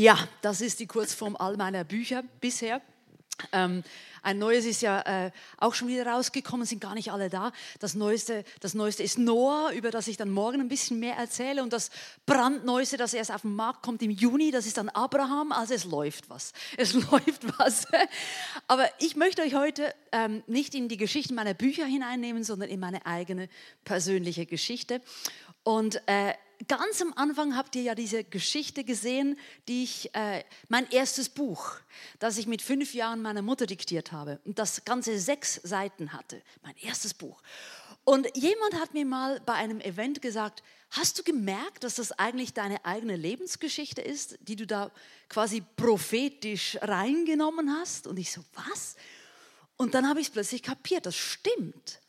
Ja, das ist die Kurzform all meiner Bücher bisher. Ähm, ein neues ist ja äh, auch schon wieder rausgekommen, sind gar nicht alle da. Das neueste, das neueste ist Noah, über das ich dann morgen ein bisschen mehr erzähle. Und das brandneueste, das erst auf den Markt kommt im Juni, das ist dann Abraham. Also es läuft was. Es läuft was. Aber ich möchte euch heute ähm, nicht in die Geschichten meiner Bücher hineinnehmen, sondern in meine eigene persönliche Geschichte. Und äh, ganz am Anfang habt ihr ja diese Geschichte gesehen, die ich, äh, mein erstes Buch, das ich mit fünf Jahren meiner Mutter diktiert habe und das ganze sechs Seiten hatte, mein erstes Buch. Und jemand hat mir mal bei einem Event gesagt, hast du gemerkt, dass das eigentlich deine eigene Lebensgeschichte ist, die du da quasi prophetisch reingenommen hast? Und ich so, was? Und dann habe ich es plötzlich kapiert, das stimmt.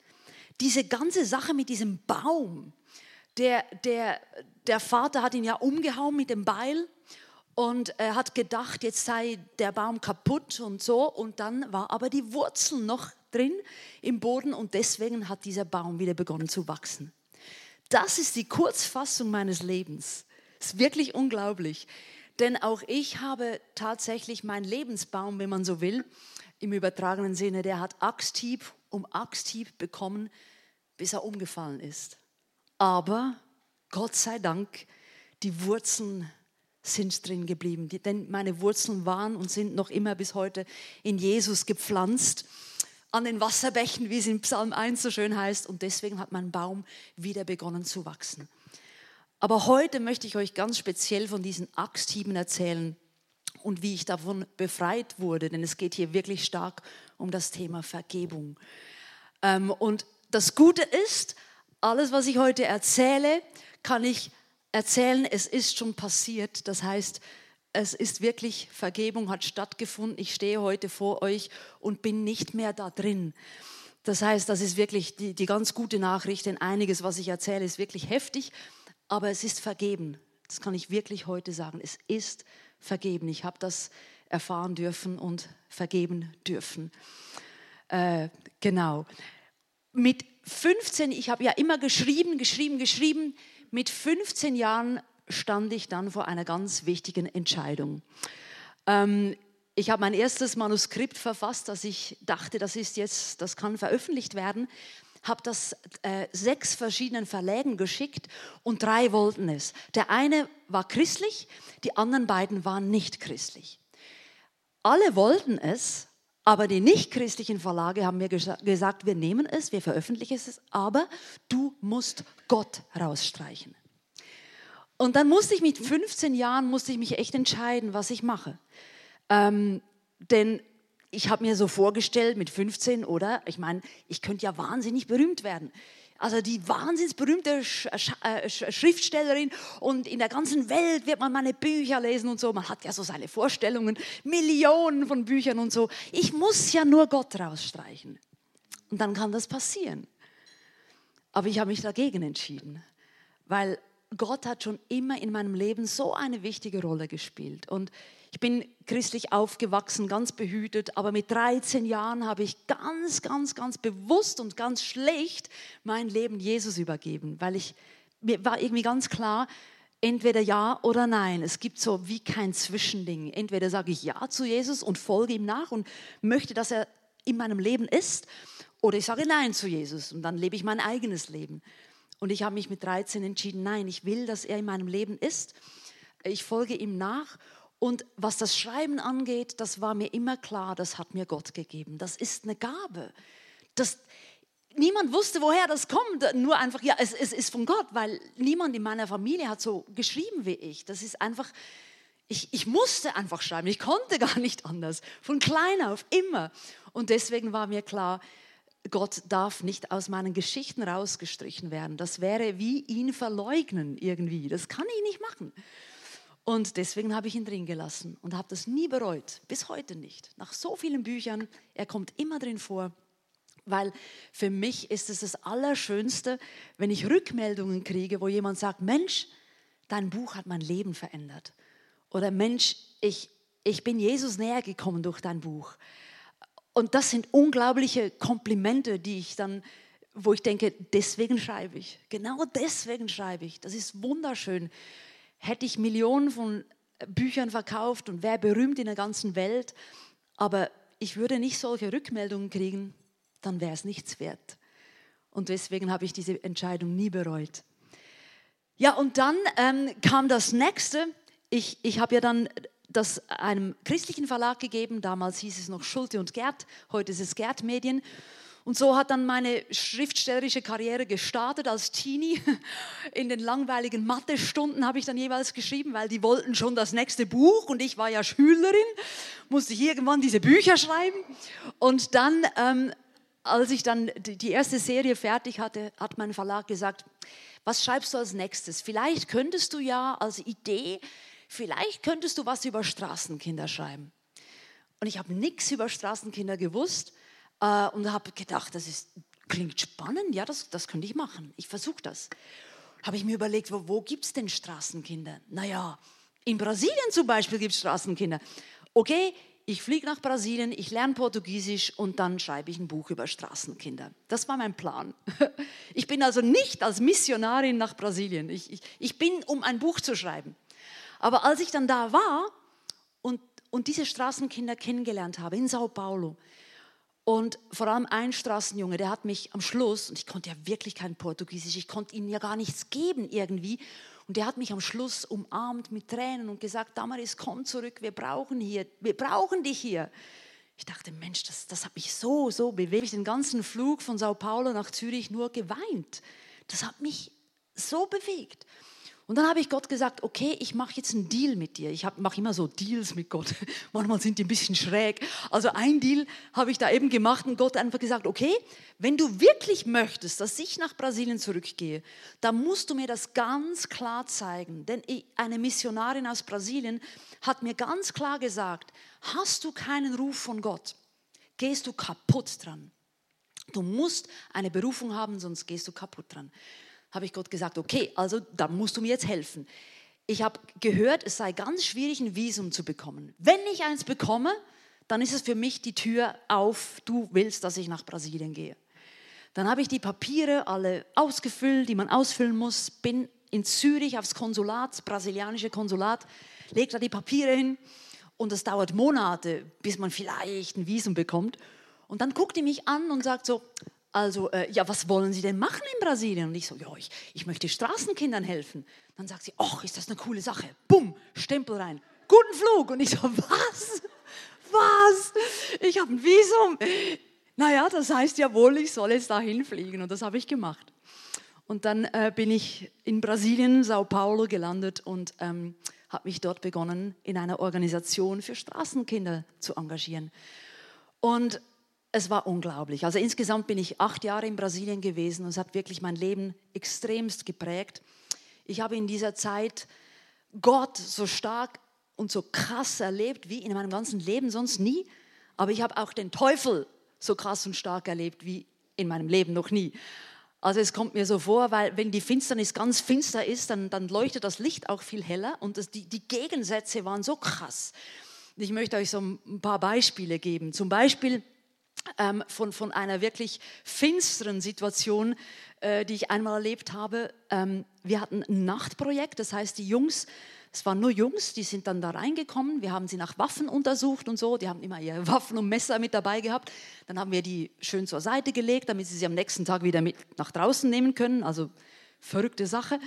Diese ganze Sache mit diesem Baum, der, der, der Vater hat ihn ja umgehauen mit dem Beil und er hat gedacht, jetzt sei der Baum kaputt und so. Und dann war aber die Wurzel noch drin im Boden und deswegen hat dieser Baum wieder begonnen zu wachsen. Das ist die Kurzfassung meines Lebens. Ist wirklich unglaublich. Denn auch ich habe tatsächlich meinen Lebensbaum, wenn man so will, im übertragenen Sinne, der hat Axthieb um Axthieb bekommen, bis er umgefallen ist. Aber Gott sei Dank, die Wurzeln sind drin geblieben. Denn meine Wurzeln waren und sind noch immer bis heute in Jesus gepflanzt, an den Wasserbächen, wie es in Psalm 1 so schön heißt. Und deswegen hat mein Baum wieder begonnen zu wachsen. Aber heute möchte ich euch ganz speziell von diesen Axthieben erzählen und wie ich davon befreit wurde, denn es geht hier wirklich stark um das Thema Vergebung. Ähm, und das Gute ist, alles, was ich heute erzähle, kann ich erzählen, es ist schon passiert. Das heißt, es ist wirklich, Vergebung hat stattgefunden. Ich stehe heute vor euch und bin nicht mehr da drin. Das heißt, das ist wirklich die, die ganz gute Nachricht, denn einiges, was ich erzähle, ist wirklich heftig, aber es ist vergeben. Das kann ich wirklich heute sagen. Es ist vergeben. Ich habe das erfahren dürfen und vergeben dürfen. Äh, genau. Mit 15, ich habe ja immer geschrieben, geschrieben, geschrieben. Mit 15 Jahren stand ich dann vor einer ganz wichtigen Entscheidung. Ähm, ich habe mein erstes Manuskript verfasst, das ich dachte, das ist jetzt, das kann veröffentlicht werden. Habe das äh, sechs verschiedenen Verlägen geschickt und drei wollten es. Der eine war christlich, die anderen beiden waren nicht christlich. Alle wollten es, aber die nichtchristlichen Verlage haben mir gesagt, wir nehmen es, wir veröffentlichen es, aber du musst Gott rausstreichen. Und dann musste ich mit 15 Jahren, musste ich mich echt entscheiden, was ich mache. Ähm, denn ich habe mir so vorgestellt mit 15, oder? Ich meine, ich könnte ja wahnsinnig berühmt werden also die wahnsinnsberühmte äh, Schriftstellerin und in der ganzen Welt wird man meine Bücher lesen und so. Man hat ja so seine Vorstellungen, Millionen von Büchern und so. Ich muss ja nur Gott rausstreichen. Und dann kann das passieren. Aber ich habe mich dagegen entschieden, weil Gott hat schon immer in meinem Leben so eine wichtige Rolle gespielt. Und ich bin christlich aufgewachsen, ganz behütet, aber mit 13 Jahren habe ich ganz, ganz, ganz bewusst und ganz schlecht mein Leben Jesus übergeben, weil ich, mir war irgendwie ganz klar, entweder ja oder nein. Es gibt so wie kein Zwischending. Entweder sage ich ja zu Jesus und folge ihm nach und möchte, dass er in meinem Leben ist, oder ich sage nein zu Jesus und dann lebe ich mein eigenes Leben. Und ich habe mich mit 13 entschieden, nein, ich will, dass er in meinem Leben ist. Ich folge ihm nach und was das Schreiben angeht, das war mir immer klar, das hat mir Gott gegeben. Das ist eine Gabe. Das, niemand wusste, woher das kommt. Nur einfach, ja, es, es ist von Gott, weil niemand in meiner Familie hat so geschrieben wie ich. Das ist einfach, ich, ich musste einfach schreiben. Ich konnte gar nicht anders. Von klein auf, immer. Und deswegen war mir klar, Gott darf nicht aus meinen Geschichten rausgestrichen werden. Das wäre wie ihn verleugnen irgendwie. Das kann ich nicht machen. Und deswegen habe ich ihn drin gelassen und habe das nie bereut, bis heute nicht. Nach so vielen Büchern, er kommt immer drin vor, weil für mich ist es das Allerschönste, wenn ich Rückmeldungen kriege, wo jemand sagt, Mensch, dein Buch hat mein Leben verändert. Oder Mensch, ich, ich bin Jesus näher gekommen durch dein Buch. Und das sind unglaubliche Komplimente, die ich dann, wo ich denke, deswegen schreibe ich. Genau deswegen schreibe ich. Das ist wunderschön hätte ich Millionen von Büchern verkauft und wäre berühmt in der ganzen Welt, aber ich würde nicht solche Rückmeldungen kriegen, dann wäre es nichts wert. Und deswegen habe ich diese Entscheidung nie bereut. Ja, und dann ähm, kam das nächste. Ich, ich habe ja dann das einem christlichen Verlag gegeben. Damals hieß es noch Schulte und Gerd, heute ist es Gerd Medien. Und so hat dann meine schriftstellerische Karriere gestartet als Teenie. In den langweiligen Mathe-Stunden habe ich dann jeweils geschrieben, weil die wollten schon das nächste Buch und ich war ja Schülerin, musste ich irgendwann diese Bücher schreiben. Und dann, ähm, als ich dann die erste Serie fertig hatte, hat mein Verlag gesagt, was schreibst du als nächstes? Vielleicht könntest du ja als Idee, vielleicht könntest du was über Straßenkinder schreiben. Und ich habe nichts über Straßenkinder gewusst äh, und habe gedacht, das ist, klingt spannend, ja, das, das könnte ich machen. Ich versuche das. Habe ich mir überlegt, wo, wo gibt es denn Straßenkinder? Naja, in Brasilien zum Beispiel gibt es Straßenkinder. Okay, ich fliege nach Brasilien, ich lerne Portugiesisch und dann schreibe ich ein Buch über Straßenkinder. Das war mein Plan. Ich bin also nicht als Missionarin nach Brasilien. Ich, ich, ich bin, um ein Buch zu schreiben. Aber als ich dann da war und, und diese Straßenkinder kennengelernt habe in Sao Paulo, und vor allem ein Straßenjunge, der hat mich am Schluss, und ich konnte ja wirklich kein Portugiesisch, ich konnte ihnen ja gar nichts geben irgendwie, und der hat mich am Schluss umarmt mit Tränen und gesagt, Damaris, komm zurück, wir brauchen hier, wir brauchen dich hier. Ich dachte, Mensch, das, das hat mich so, so bewegt. Ich den ganzen Flug von Sao Paulo nach Zürich nur geweint. Das hat mich so bewegt. Und dann habe ich Gott gesagt, okay, ich mache jetzt einen Deal mit dir. Ich mache immer so Deals mit Gott. Manchmal sind die ein bisschen schräg. Also ein Deal habe ich da eben gemacht und Gott einfach gesagt, okay, wenn du wirklich möchtest, dass ich nach Brasilien zurückgehe, dann musst du mir das ganz klar zeigen. Denn eine Missionarin aus Brasilien hat mir ganz klar gesagt, hast du keinen Ruf von Gott, gehst du kaputt dran. Du musst eine Berufung haben, sonst gehst du kaputt dran habe ich Gott gesagt, okay, also da musst du mir jetzt helfen. Ich habe gehört, es sei ganz schwierig, ein Visum zu bekommen. Wenn ich eins bekomme, dann ist es für mich die Tür auf, du willst, dass ich nach Brasilien gehe. Dann habe ich die Papiere alle ausgefüllt, die man ausfüllen muss, bin in Zürich aufs Konsulat, das brasilianische Konsulat, lege da die Papiere hin und es dauert Monate, bis man vielleicht ein Visum bekommt. Und dann guckt die mich an und sagt so, also, äh, ja, was wollen Sie denn machen in Brasilien? Und ich so, ja, ich, ich möchte Straßenkindern helfen. Dann sagt sie, ach, ist das eine coole Sache. Bumm, Stempel rein. Guten Flug. Und ich so, was? Was? Ich habe ein Visum. Naja, das heißt ja wohl, ich soll jetzt dahin fliegen. Und das habe ich gemacht. Und dann äh, bin ich in Brasilien, Sao Paulo gelandet und ähm, habe mich dort begonnen, in einer Organisation für Straßenkinder zu engagieren. Und es war unglaublich. Also insgesamt bin ich acht Jahre in Brasilien gewesen und es hat wirklich mein Leben extremst geprägt. Ich habe in dieser Zeit Gott so stark und so krass erlebt wie in meinem ganzen Leben sonst nie. Aber ich habe auch den Teufel so krass und stark erlebt wie in meinem Leben noch nie. Also es kommt mir so vor, weil wenn die Finsternis ganz finster ist, dann, dann leuchtet das Licht auch viel heller und das, die, die Gegensätze waren so krass. Ich möchte euch so ein paar Beispiele geben. Zum Beispiel ähm, von, von einer wirklich finsteren Situation, äh, die ich einmal erlebt habe. Ähm, wir hatten ein Nachtprojekt, das heißt, die Jungs, es waren nur Jungs, die sind dann da reingekommen. Wir haben sie nach Waffen untersucht und so. Die haben immer ihre Waffen und Messer mit dabei gehabt. Dann haben wir die schön zur Seite gelegt, damit sie sie am nächsten Tag wieder mit nach draußen nehmen können. Also verrückte Sache.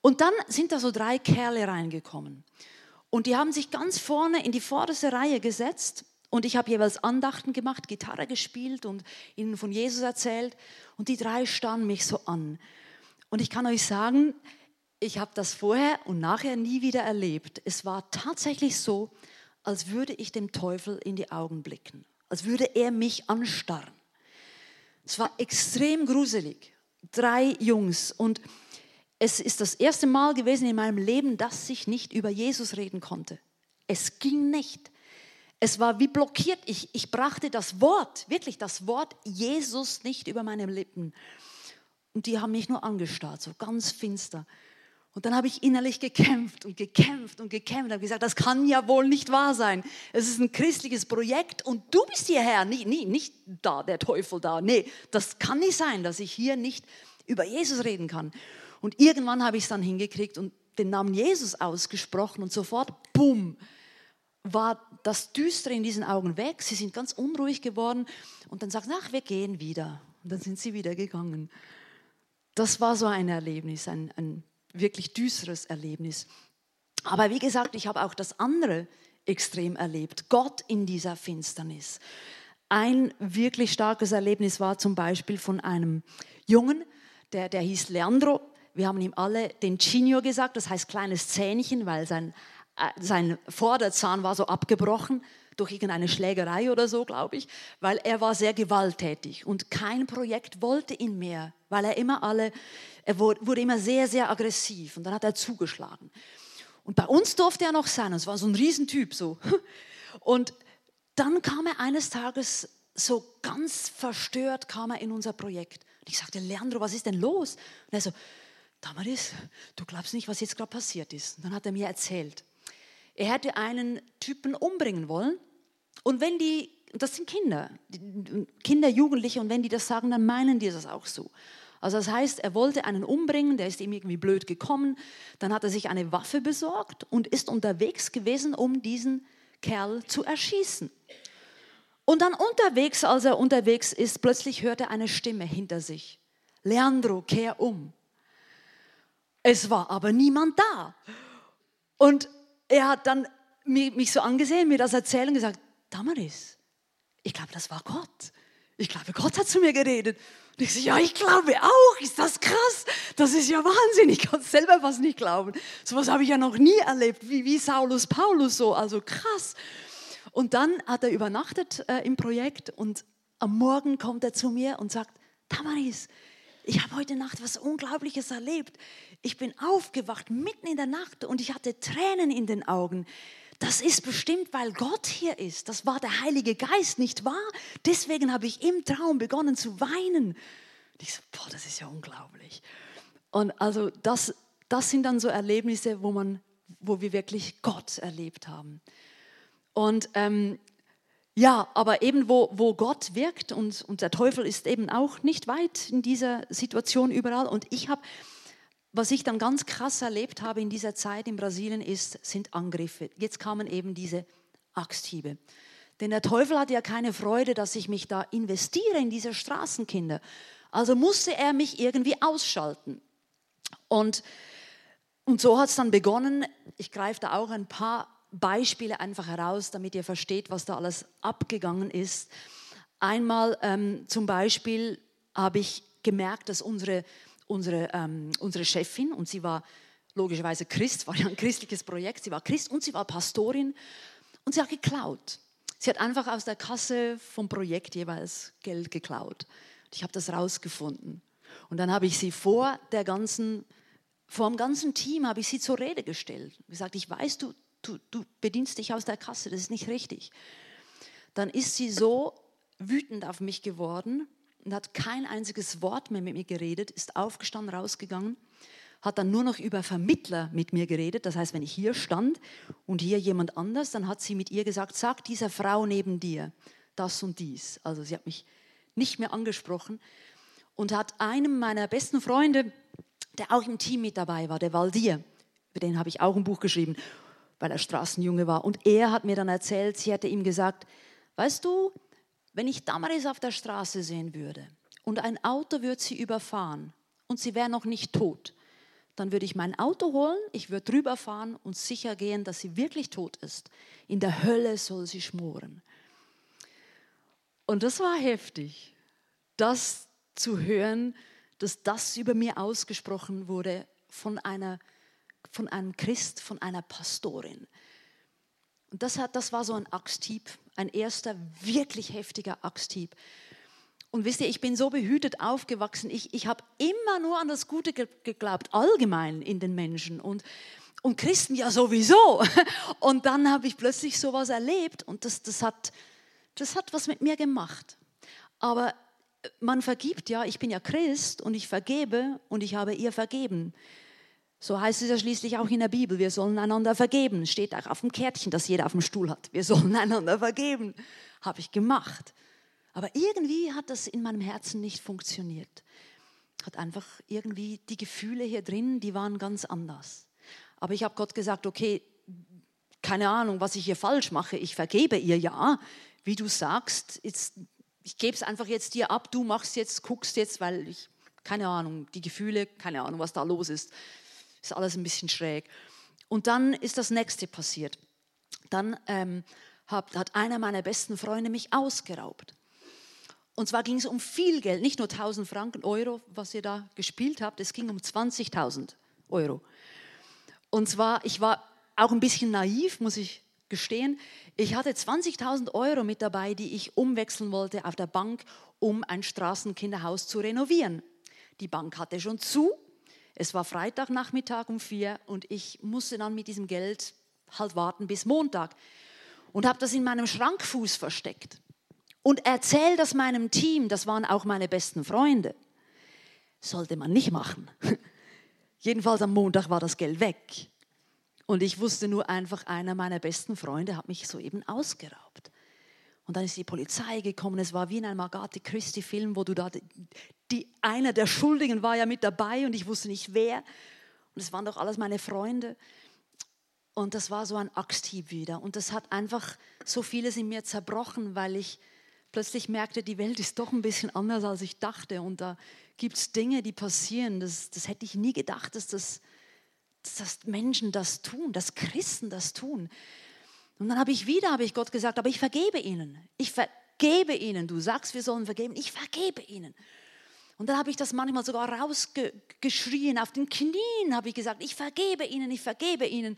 Und dann sind da so drei Kerle reingekommen. Und die haben sich ganz vorne in die vorderste Reihe gesetzt und ich habe jeweils Andachten gemacht, Gitarre gespielt und ihnen von Jesus erzählt. Und die drei starren mich so an. Und ich kann euch sagen, ich habe das vorher und nachher nie wieder erlebt. Es war tatsächlich so, als würde ich dem Teufel in die Augen blicken, als würde er mich anstarren. Es war extrem gruselig. Drei Jungs und es ist das erste Mal gewesen in meinem Leben, dass ich nicht über Jesus reden konnte. Es ging nicht. Es war wie blockiert. Ich, ich brachte das Wort, wirklich das Wort Jesus nicht über meine Lippen. Und die haben mich nur angestarrt, so ganz finster. Und dann habe ich innerlich gekämpft und gekämpft und gekämpft und habe gesagt, das kann ja wohl nicht wahr sein. Es ist ein christliches Projekt und du bist hierher, nie, nie, nicht da, der Teufel da. Nee, das kann nicht sein, dass ich hier nicht über Jesus reden kann. Und irgendwann habe ich es dann hingekriegt und den Namen Jesus ausgesprochen und sofort, bumm, war das Düstere in diesen Augen weg. Sie sind ganz unruhig geworden und dann sagt, ach, wir gehen wieder. Und dann sind sie wieder gegangen. Das war so ein Erlebnis, ein, ein wirklich düsteres Erlebnis. Aber wie gesagt, ich habe auch das andere extrem erlebt. Gott in dieser Finsternis. Ein wirklich starkes Erlebnis war zum Beispiel von einem Jungen, der, der hieß Leandro. Wir haben ihm alle den Chinio gesagt, das heißt kleines Zähnchen, weil sein, sein Vorderzahn war so abgebrochen durch irgendeine Schlägerei oder so, glaube ich, weil er war sehr gewalttätig und kein Projekt wollte ihn mehr, weil er immer alle, er wurde immer sehr, sehr aggressiv und dann hat er zugeschlagen. Und bei uns durfte er noch sein, es war so ein Riesentyp so. Und dann kam er eines Tages so ganz verstört, kam er in unser Projekt. Und ich sagte, Leandro, was ist denn los? Und er so, Damaris, du glaubst nicht, was jetzt gerade passiert ist. Und dann hat er mir erzählt, er hätte einen Typen umbringen wollen. Und wenn die, das sind Kinder, Kinder, Jugendliche, und wenn die das sagen, dann meinen die das auch so. Also das heißt, er wollte einen umbringen, der ist ihm irgendwie blöd gekommen. Dann hat er sich eine Waffe besorgt und ist unterwegs gewesen, um diesen Kerl zu erschießen. Und dann unterwegs, als er unterwegs ist, plötzlich hört er eine Stimme hinter sich. Leandro, kehr um. Es war aber niemand da. Und er hat dann mich so angesehen, mir das erzählt und gesagt, Damaris, ich glaube, das war Gott. Ich glaube, Gott hat zu mir geredet. Und ich so, ja, ich glaube auch. Ist das krass? Das ist ja Wahnsinn. Ich kann selber fast nicht glauben. So was habe ich ja noch nie erlebt, wie, wie Saulus Paulus so. Also krass. Und dann hat er übernachtet äh, im Projekt und am Morgen kommt er zu mir und sagt, Tamaris, ich habe heute Nacht was Unglaubliches erlebt. Ich bin aufgewacht mitten in der Nacht und ich hatte Tränen in den Augen. Das ist bestimmt, weil Gott hier ist. Das war der Heilige Geist, nicht wahr? Deswegen habe ich im Traum begonnen zu weinen. Und ich so, boah, das ist ja unglaublich. Und also das, das sind dann so Erlebnisse, wo, man, wo wir wirklich Gott erlebt haben. Und ähm, ja, aber eben wo, wo Gott wirkt und, und der Teufel ist eben auch nicht weit in dieser Situation überall. Und ich habe, was ich dann ganz krass erlebt habe in dieser Zeit in Brasilien, ist, sind Angriffe. Jetzt kamen eben diese Axthiebe. Denn der Teufel hatte ja keine Freude, dass ich mich da investiere in diese Straßenkinder. Also musste er mich irgendwie ausschalten. Und, und so hat es dann begonnen. Ich greife da auch ein paar Beispiele einfach heraus, damit ihr versteht, was da alles abgegangen ist. Einmal ähm, zum Beispiel habe ich gemerkt, dass unsere, unsere, ähm, unsere Chefin, und sie war logischerweise Christ, war ja ein christliches Projekt, sie war Christ und sie war Pastorin und sie hat geklaut. Sie hat einfach aus der Kasse vom Projekt jeweils Geld geklaut. Ich habe das rausgefunden. Und dann habe ich sie vor der ganzen, vor dem ganzen Team habe ich sie zur Rede gestellt. Gesagt, ich weiß, du, du, du bedienst dich aus der Kasse, das ist nicht richtig. Dann ist sie so wütend auf mich geworden und hat kein einziges Wort mehr mit mir geredet, ist aufgestanden, rausgegangen, hat dann nur noch über Vermittler mit mir geredet. Das heißt, wenn ich hier stand und hier jemand anders, dann hat sie mit ihr gesagt, sag dieser Frau neben dir das und dies. Also sie hat mich nicht mehr angesprochen und hat einem meiner besten Freunde, der auch im Team mit dabei war, der Valdir, über den habe ich auch ein Buch geschrieben, weil er Straßenjunge war. Und er hat mir dann erzählt, sie hätte ihm gesagt, weißt du, wenn ich Damaris auf der Straße sehen würde und ein Auto würde sie überfahren und sie wäre noch nicht tot, dann würde ich mein Auto holen, ich würde drüber fahren und sicher gehen, dass sie wirklich tot ist. In der Hölle soll sie schmoren. Und das war heftig, das zu hören, dass das über mir ausgesprochen wurde von einer von einem Christ, von einer Pastorin. Und das, hat, das war so ein Axthieb, ein erster wirklich heftiger Axthieb. Und wisst ihr, ich bin so behütet aufgewachsen. Ich, ich habe immer nur an das Gute geglaubt, allgemein in den Menschen. Und, und Christen ja sowieso. Und dann habe ich plötzlich sowas erlebt und das, das, hat, das hat was mit mir gemacht. Aber man vergibt ja, ich bin ja Christ und ich vergebe und ich habe ihr vergeben. So heißt es ja schließlich auch in der Bibel, wir sollen einander vergeben. Steht auch auf dem Kärtchen, das jeder auf dem Stuhl hat. Wir sollen einander vergeben. Habe ich gemacht. Aber irgendwie hat das in meinem Herzen nicht funktioniert. Hat einfach irgendwie die Gefühle hier drin, die waren ganz anders. Aber ich habe Gott gesagt, okay, keine Ahnung, was ich hier falsch mache. Ich vergebe ihr ja, wie du sagst. Jetzt, ich gebe es einfach jetzt dir ab, du machst jetzt, guckst jetzt, weil ich, keine Ahnung, die Gefühle, keine Ahnung, was da los ist. Ist alles ein bisschen schräg. Und dann ist das nächste passiert. Dann ähm, hat, hat einer meiner besten Freunde mich ausgeraubt. Und zwar ging es um viel Geld, nicht nur 1000 Franken, Euro, was ihr da gespielt habt, es ging um 20.000 Euro. Und zwar, ich war auch ein bisschen naiv, muss ich gestehen. Ich hatte 20.000 Euro mit dabei, die ich umwechseln wollte auf der Bank, um ein Straßenkinderhaus zu renovieren. Die Bank hatte schon zu. Es war Freitagnachmittag um vier und ich musste dann mit diesem Geld halt warten bis Montag und habe das in meinem Schrankfuß versteckt und erzähle das meinem Team, das waren auch meine besten Freunde. Sollte man nicht machen. Jedenfalls am Montag war das Geld weg. Und ich wusste nur einfach, einer meiner besten Freunde hat mich soeben ausgeraubt. Und dann ist die Polizei gekommen. Es war wie in einem Agatha Christie-Film, wo du da, die, einer der Schuldigen war ja mit dabei und ich wusste nicht wer. Und es waren doch alles meine Freunde. Und das war so ein Axthieb wieder. Und das hat einfach so vieles in mir zerbrochen, weil ich plötzlich merkte, die Welt ist doch ein bisschen anders, als ich dachte. Und da gibt es Dinge, die passieren. Das, das hätte ich nie gedacht, dass, das, dass Menschen das tun, dass Christen das tun. Und dann habe ich wieder, habe ich Gott gesagt, aber ich vergebe ihnen. Ich vergebe ihnen. Du sagst, wir sollen vergeben. Ich vergebe ihnen. Und dann habe ich das manchmal sogar rausgeschrien. Auf den Knien habe ich gesagt, ich vergebe ihnen, ich vergebe ihnen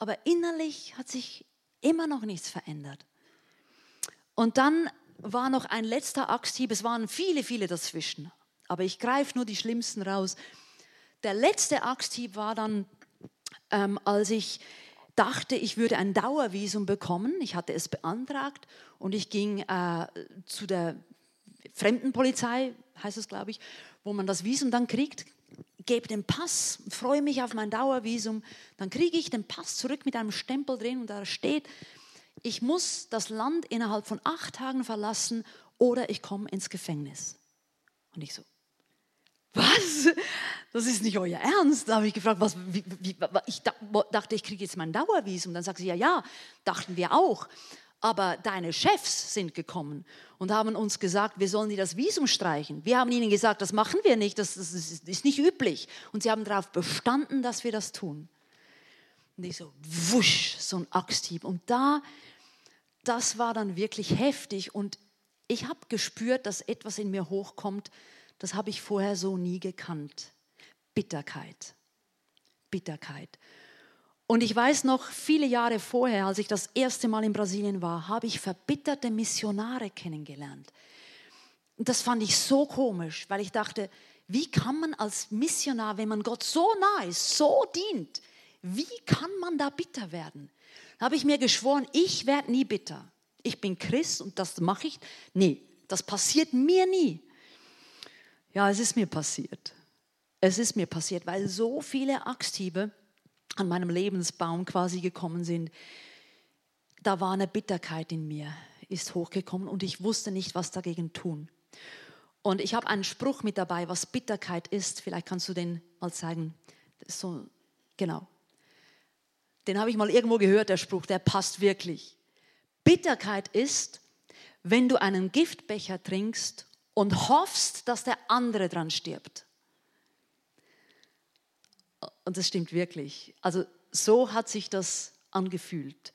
aber innerlich hat sich immer noch nichts verändert. Und dann war noch ein letzter Axthieb, es waren viele, viele dazwischen, aber ich greife nur die schlimmsten raus. Der letzte Axthieb war dann, ähm, als ich dachte, ich würde ein Dauervisum bekommen. Ich hatte es beantragt und ich ging äh, zu der Fremdenpolizei, heißt es, glaube ich, wo man das Visum dann kriegt gebe den Pass, freue mich auf mein Dauervisum, dann kriege ich den Pass zurück mit einem Stempel drin und da steht, ich muss das Land innerhalb von acht Tagen verlassen oder ich komme ins Gefängnis. Und ich so, was? Das ist nicht euer Ernst. Da habe ich gefragt, was, wie, wie, ich dachte, ich kriege jetzt mein Dauervisum. Dann sagt sie, ja, ja, dachten wir auch aber deine Chefs sind gekommen und haben uns gesagt, wir sollen dir das Visum streichen. Wir haben ihnen gesagt, das machen wir nicht, das, das ist nicht üblich. Und sie haben darauf bestanden, dass wir das tun. Und ich so, wusch, so ein Axthieb. Und da, das war dann wirklich heftig. Und ich habe gespürt, dass etwas in mir hochkommt, das habe ich vorher so nie gekannt. Bitterkeit. Bitterkeit. Und ich weiß noch, viele Jahre vorher, als ich das erste Mal in Brasilien war, habe ich verbitterte Missionare kennengelernt. Und das fand ich so komisch, weil ich dachte, wie kann man als Missionar, wenn man Gott so nah ist, so dient, wie kann man da bitter werden? Da habe ich mir geschworen, ich werde nie bitter. Ich bin Christ und das mache ich. Nee, das passiert mir nie. Ja, es ist mir passiert. Es ist mir passiert, weil so viele Axthiebe an meinem Lebensbaum quasi gekommen sind, da war eine Bitterkeit in mir, ist hochgekommen und ich wusste nicht, was dagegen tun. Und ich habe einen Spruch mit dabei, was Bitterkeit ist. Vielleicht kannst du den mal zeigen. So, genau. Den habe ich mal irgendwo gehört, der Spruch, der passt wirklich. Bitterkeit ist, wenn du einen Giftbecher trinkst und hoffst, dass der andere dran stirbt. Und das stimmt wirklich. Also so hat sich das angefühlt.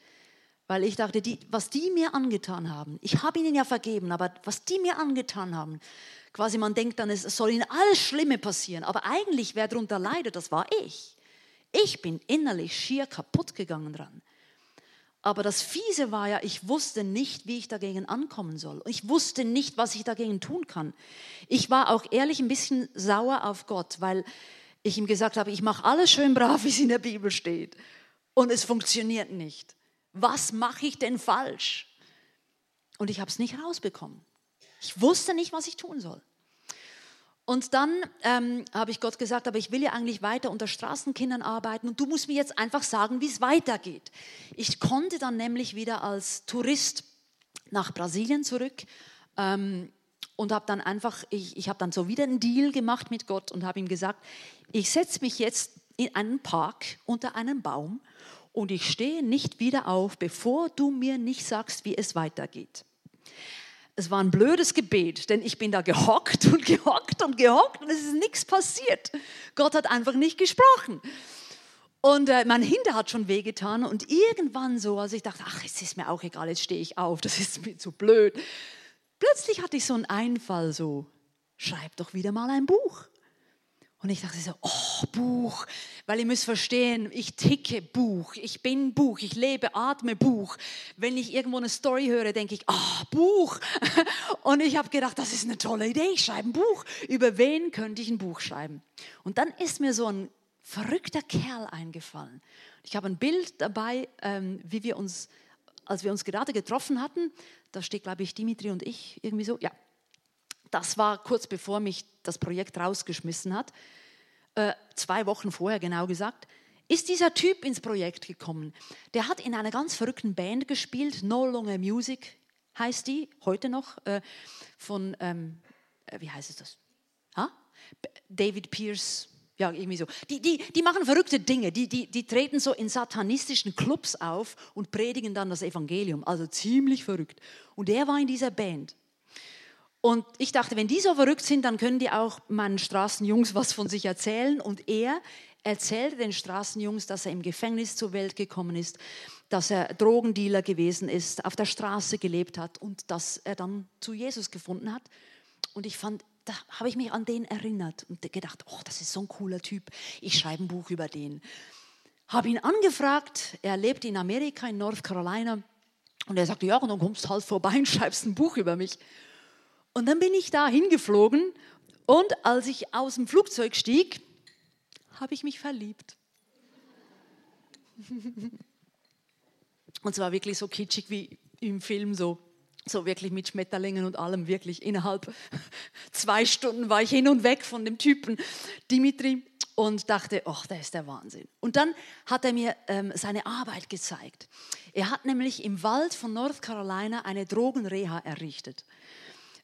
Weil ich dachte, die, was die mir angetan haben, ich habe ihnen ja vergeben, aber was die mir angetan haben, quasi man denkt dann, es soll ihnen alles Schlimme passieren, aber eigentlich, wer darunter leidet, das war ich. Ich bin innerlich schier kaputt gegangen dran. Aber das Fiese war ja, ich wusste nicht, wie ich dagegen ankommen soll. Ich wusste nicht, was ich dagegen tun kann. Ich war auch ehrlich ein bisschen sauer auf Gott, weil ich ihm gesagt habe, ich mache alles schön brav, wie es in der Bibel steht. Und es funktioniert nicht. Was mache ich denn falsch? Und ich habe es nicht rausbekommen. Ich wusste nicht, was ich tun soll. Und dann ähm, habe ich Gott gesagt, aber ich will ja eigentlich weiter unter Straßenkindern arbeiten und du musst mir jetzt einfach sagen, wie es weitergeht. Ich konnte dann nämlich wieder als Tourist nach Brasilien zurück. Ähm, und habe dann einfach, ich, ich habe dann so wieder einen Deal gemacht mit Gott und habe ihm gesagt, ich setze mich jetzt in einen Park unter einem Baum und ich stehe nicht wieder auf, bevor du mir nicht sagst, wie es weitergeht. Es war ein blödes Gebet, denn ich bin da gehockt und gehockt und gehockt und es ist nichts passiert. Gott hat einfach nicht gesprochen. Und äh, mein Hinter hat schon wehgetan und irgendwann so, als ich dachte, ach, es ist mir auch egal, jetzt stehe ich auf, das ist mir zu blöd. Plötzlich hatte ich so einen Einfall so, schreib doch wieder mal ein Buch. Und ich dachte so, oh, Buch, weil ihr müsst verstehen, ich ticke Buch, ich bin Buch, ich lebe, atme Buch. Wenn ich irgendwo eine Story höre, denke ich, oh, Buch. Und ich habe gedacht, das ist eine tolle Idee, ich schreibe ein Buch. Über wen könnte ich ein Buch schreiben? Und dann ist mir so ein verrückter Kerl eingefallen. Ich habe ein Bild dabei, ähm, wie wir uns, als wir uns gerade getroffen hatten, da steht, glaube ich, Dimitri und ich irgendwie so, ja, das war kurz bevor mich das Projekt rausgeschmissen hat, äh, zwei Wochen vorher genau gesagt, ist dieser Typ ins Projekt gekommen. Der hat in einer ganz verrückten Band gespielt, No Longer Music heißt die, heute noch, äh, von, ähm, äh, wie heißt es das? Ha? David Pierce, ja, irgendwie so. Die, die, die machen verrückte Dinge, die, die, die treten so in satanistischen Clubs auf und predigen dann das Evangelium, also ziemlich verrückt. Und der war in dieser Band. Und ich dachte, wenn die so verrückt sind, dann können die auch meinen Straßenjungs was von sich erzählen. Und er erzählte den Straßenjungs, dass er im Gefängnis zur Welt gekommen ist, dass er Drogendealer gewesen ist, auf der Straße gelebt hat und dass er dann zu Jesus gefunden hat. Und ich fand, da habe ich mich an den erinnert und gedacht, oh, das ist so ein cooler Typ. Ich schreibe ein Buch über den. Habe ihn angefragt, er lebt in Amerika, in North Carolina. Und er sagte, ja, und dann kommst du halt vorbei und schreibst ein Buch über mich. Und dann bin ich da hingeflogen und als ich aus dem Flugzeug stieg, habe ich mich verliebt. Und zwar wirklich so kitschig wie im Film, so, so wirklich mit Schmetterlingen und allem, wirklich innerhalb zwei Stunden war ich hin und weg von dem Typen Dimitri und dachte, ach, der ist der Wahnsinn. Und dann hat er mir ähm, seine Arbeit gezeigt. Er hat nämlich im Wald von North Carolina eine Drogenreha errichtet.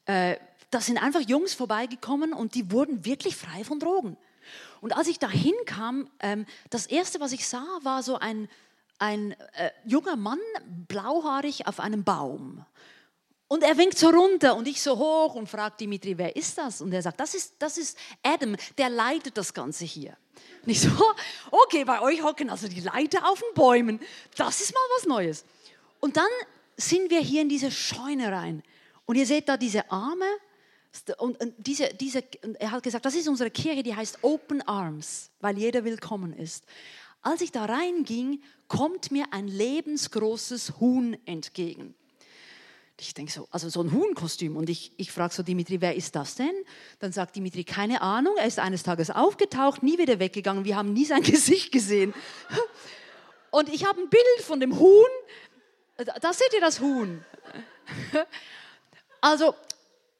Äh, da sind einfach Jungs vorbeigekommen und die wurden wirklich frei von Drogen. Und als ich da hinkam, ähm, das Erste, was ich sah, war so ein, ein äh, junger Mann, blauhaarig auf einem Baum. Und er winkt so runter und ich so hoch und frage Dimitri, wer ist das? Und er sagt, das ist, das ist Adam, der leitet das Ganze hier. Und ich so, okay, bei euch hocken also die Leiter auf den Bäumen. Das ist mal was Neues. Und dann sind wir hier in diese Scheune rein. Und ihr seht da diese Arme. Und, diese, diese, er hat gesagt, das ist unsere Kirche, die heißt Open Arms, weil jeder willkommen ist. Als ich da reinging, kommt mir ein lebensgroßes Huhn entgegen. Ich denke so, also so ein Huhnkostüm. Und ich, ich frage so Dimitri, wer ist das denn? Dann sagt Dimitri, keine Ahnung. Er ist eines Tages aufgetaucht, nie wieder weggegangen. Wir haben nie sein Gesicht gesehen. Und ich habe ein Bild von dem Huhn. Da seht ihr das Huhn. Also,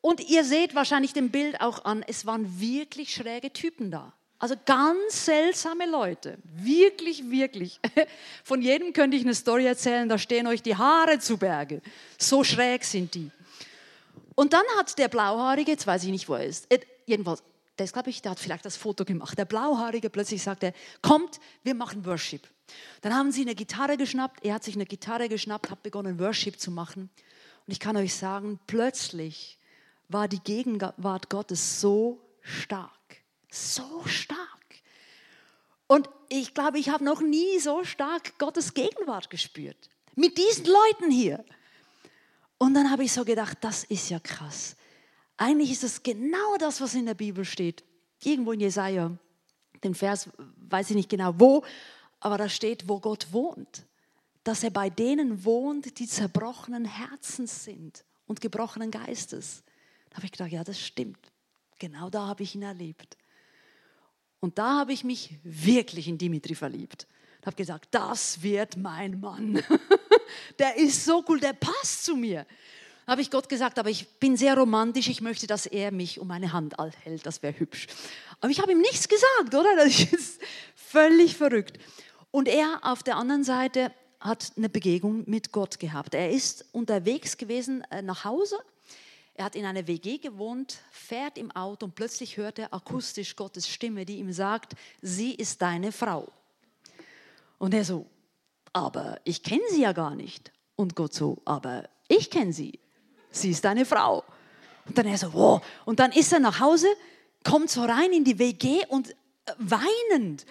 und ihr seht wahrscheinlich dem Bild auch an, es waren wirklich schräge Typen da. Also ganz seltsame Leute. Wirklich, wirklich. Von jedem könnte ich eine Story erzählen, da stehen euch die Haare zu Berge. So schräg sind die. Und dann hat der Blauhaarige, jetzt weiß ich nicht, wo er ist, äh, jedenfalls, ist, glaube ich, der hat vielleicht das Foto gemacht. Der Blauhaarige plötzlich sagt er, kommt, wir machen Worship. Dann haben sie eine Gitarre geschnappt, er hat sich eine Gitarre geschnappt, hat begonnen Worship zu machen. Und ich kann euch sagen, plötzlich war die Gegenwart Gottes so stark, so stark. Und ich glaube, ich habe noch nie so stark Gottes Gegenwart gespürt. Mit diesen Leuten hier. Und dann habe ich so gedacht, das ist ja krass. Eigentlich ist es genau das, was in der Bibel steht. Irgendwo in Jesaja, den Vers weiß ich nicht genau wo, aber da steht, wo Gott wohnt dass er bei denen wohnt, die zerbrochenen Herzens sind und gebrochenen Geistes. Da habe ich gedacht, ja, das stimmt. Genau da habe ich ihn erlebt. Und da habe ich mich wirklich in Dimitri verliebt. Ich habe gesagt, das wird mein Mann. der ist so cool, der passt zu mir. Da habe ich Gott gesagt, aber ich bin sehr romantisch, ich möchte, dass er mich um meine Hand hält, das wäre hübsch. Aber ich habe ihm nichts gesagt, oder? Das ist völlig verrückt. Und er auf der anderen Seite hat eine Begegnung mit Gott gehabt. Er ist unterwegs gewesen äh, nach Hause. er hat in einer WG gewohnt, fährt im Auto und plötzlich hört er akustisch Gottes Stimme, die ihm sagt, sie ist deine Frau. Und er so, aber ich kenne sie ja gar nicht. Und Gott so, aber ich kenne sie. Sie ist deine Frau. Und dann er so, wow. Und dann ist er nach Hause, kommt so rein in die WG und weinend.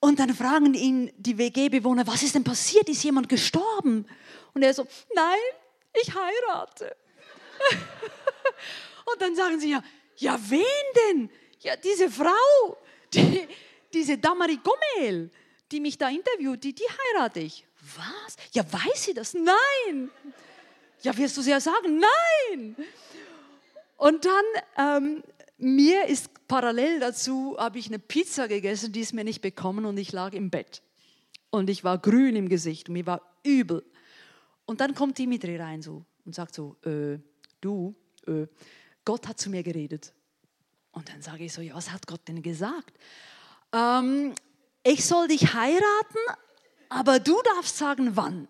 Und dann fragen ihn die WG-Bewohner, was ist denn passiert? Ist jemand gestorben? Und er so, nein, ich heirate. und dann sagen sie ja, ja, wen denn? Ja, diese Frau, die, diese Damari Gomel, die mich da interviewt, die, die heirate ich. Was? Ja, weiß sie das? Nein. Ja, wirst du sie ja sagen? Nein. Und dann, ähm, mir ist parallel dazu, habe ich eine Pizza gegessen, die ist mir nicht bekommen und ich lag im Bett. Und ich war grün im Gesicht und mir war übel. Und dann kommt Dimitri rein so und sagt so, äh, du, äh, Gott hat zu mir geredet. Und dann sage ich so, ja, was hat Gott denn gesagt? Ähm, ich soll dich heiraten, aber du darfst sagen, wann.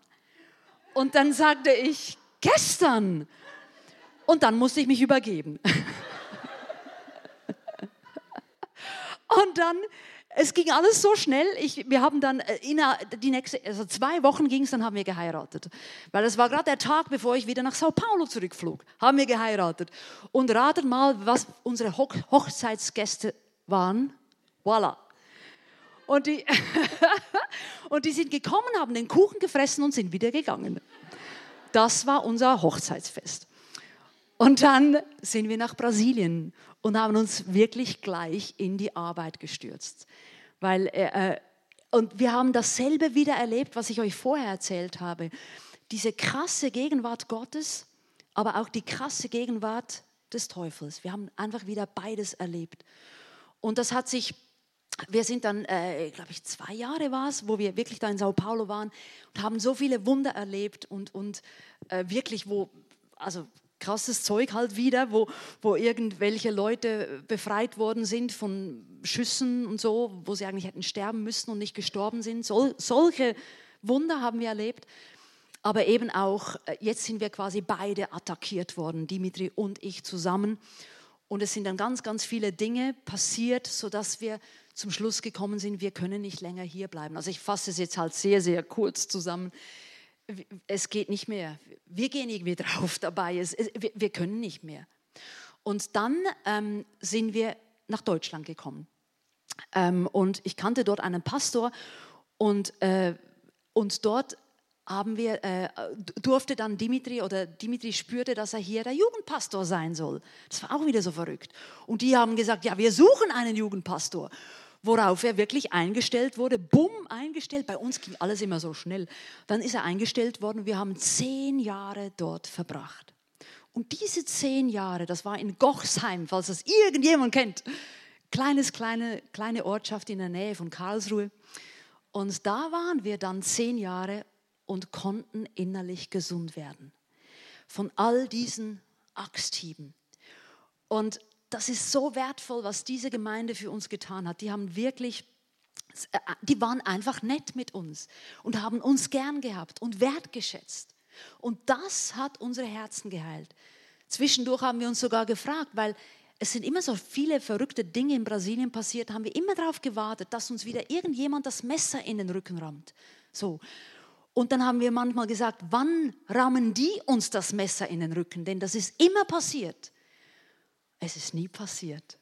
Und dann sagte ich, gestern. Und dann musste ich mich übergeben. Und dann es ging alles so schnell. Ich, wir haben dann äh, in die nächste, also zwei Wochen ging es, dann haben wir geheiratet. Weil es war gerade der Tag, bevor ich wieder nach Sao Paulo zurückflog, haben wir geheiratet. Und ratet mal, was unsere Hoch Hochzeitsgäste waren. Voila. Und die, und die sind gekommen, haben den Kuchen gefressen und sind wieder gegangen. Das war unser Hochzeitsfest. Und dann sind wir nach Brasilien und haben uns wirklich gleich in die Arbeit gestürzt. Weil, äh, äh, und wir haben dasselbe wieder erlebt, was ich euch vorher erzählt habe. Diese krasse Gegenwart Gottes, aber auch die krasse Gegenwart des Teufels. Wir haben einfach wieder beides erlebt. Und das hat sich, wir sind dann, äh, glaube ich, zwei Jahre war es, wo wir wirklich da in Sao Paulo waren und haben so viele Wunder erlebt und, und äh, wirklich, wo, also krasses Zeug halt wieder, wo, wo irgendwelche Leute befreit worden sind von Schüssen und so, wo sie eigentlich hätten sterben müssen und nicht gestorben sind. Sol, solche Wunder haben wir erlebt. Aber eben auch, äh, jetzt sind wir quasi beide attackiert worden, Dimitri und ich zusammen. Und es sind dann ganz, ganz viele Dinge passiert, sodass wir zum Schluss gekommen sind, wir können nicht länger hier bleiben. Also ich fasse es jetzt halt sehr, sehr kurz zusammen es geht nicht mehr. Wir gehen irgendwie drauf dabei. Es, wir, wir, können nicht mehr. Und dann ähm, sind wir nach Deutschland gekommen. Ähm, und ich kannte dort einen Pastor und, äh, und dort haben wir, äh, durfte dann Dimitri oder Dimitri spürte, dass er hier der Jugendpastor sein soll. Das war auch wieder so verrückt. Und die haben gesagt, ja, wir suchen einen Jugendpastor worauf er wirklich eingestellt wurde. Bumm, eingestellt. Bei uns ging alles immer so schnell. Dann ist er eingestellt worden. Wir haben zehn Jahre dort verbracht. Und diese zehn Jahre, das war in Gochsheim, falls das irgendjemand kennt. Kleines, kleine, kleine Ortschaft in der Nähe von Karlsruhe. Und da waren wir dann zehn Jahre und konnten innerlich gesund werden. Von all diesen Axthieben. Und das ist so wertvoll, was diese Gemeinde für uns getan hat. Die haben wirklich, die waren einfach nett mit uns und haben uns gern gehabt und wertgeschätzt. Und das hat unsere Herzen geheilt. Zwischendurch haben wir uns sogar gefragt, weil es sind immer so viele verrückte Dinge in Brasilien passiert, haben wir immer darauf gewartet, dass uns wieder irgendjemand das Messer in den Rücken rammt. So. Und dann haben wir manchmal gesagt, wann rammen die uns das Messer in den Rücken? Denn das ist immer passiert. Es ist nie passiert.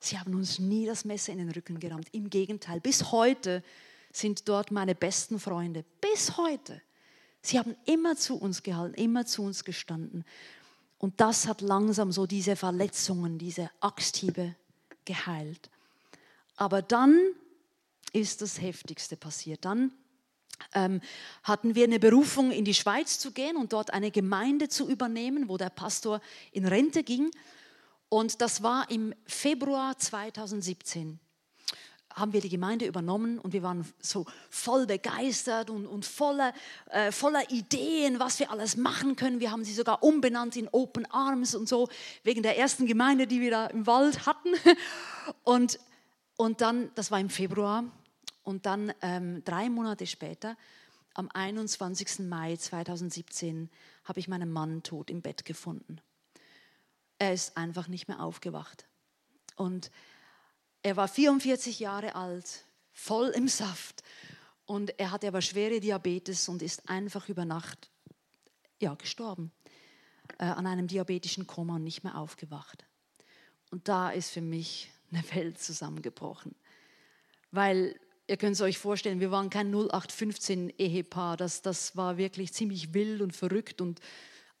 Sie haben uns nie das Messer in den Rücken gerammt. Im Gegenteil, bis heute sind dort meine besten Freunde. Bis heute. Sie haben immer zu uns gehalten, immer zu uns gestanden. Und das hat langsam so diese Verletzungen, diese Axthiebe geheilt. Aber dann ist das Heftigste passiert. Dann ähm, hatten wir eine Berufung, in die Schweiz zu gehen und dort eine Gemeinde zu übernehmen, wo der Pastor in Rente ging. Und das war im Februar 2017 haben wir die Gemeinde übernommen und wir waren so voll begeistert und, und voller, äh, voller Ideen, was wir alles machen können. Wir haben sie sogar umbenannt in Open Arms und so, wegen der ersten Gemeinde, die wir da im Wald hatten. Und, und dann, das war im Februar, und dann ähm, drei Monate später, am 21. Mai 2017, habe ich meinen Mann tot im Bett gefunden. Er ist einfach nicht mehr aufgewacht. Und er war 44 Jahre alt, voll im Saft. Und er hatte aber schwere Diabetes und ist einfach über Nacht ja, gestorben äh, an einem diabetischen Koma und nicht mehr aufgewacht. Und da ist für mich eine Welt zusammengebrochen. Weil ihr könnt es euch vorstellen, wir waren kein 0815-Ehepaar. Das, das war wirklich ziemlich wild und verrückt und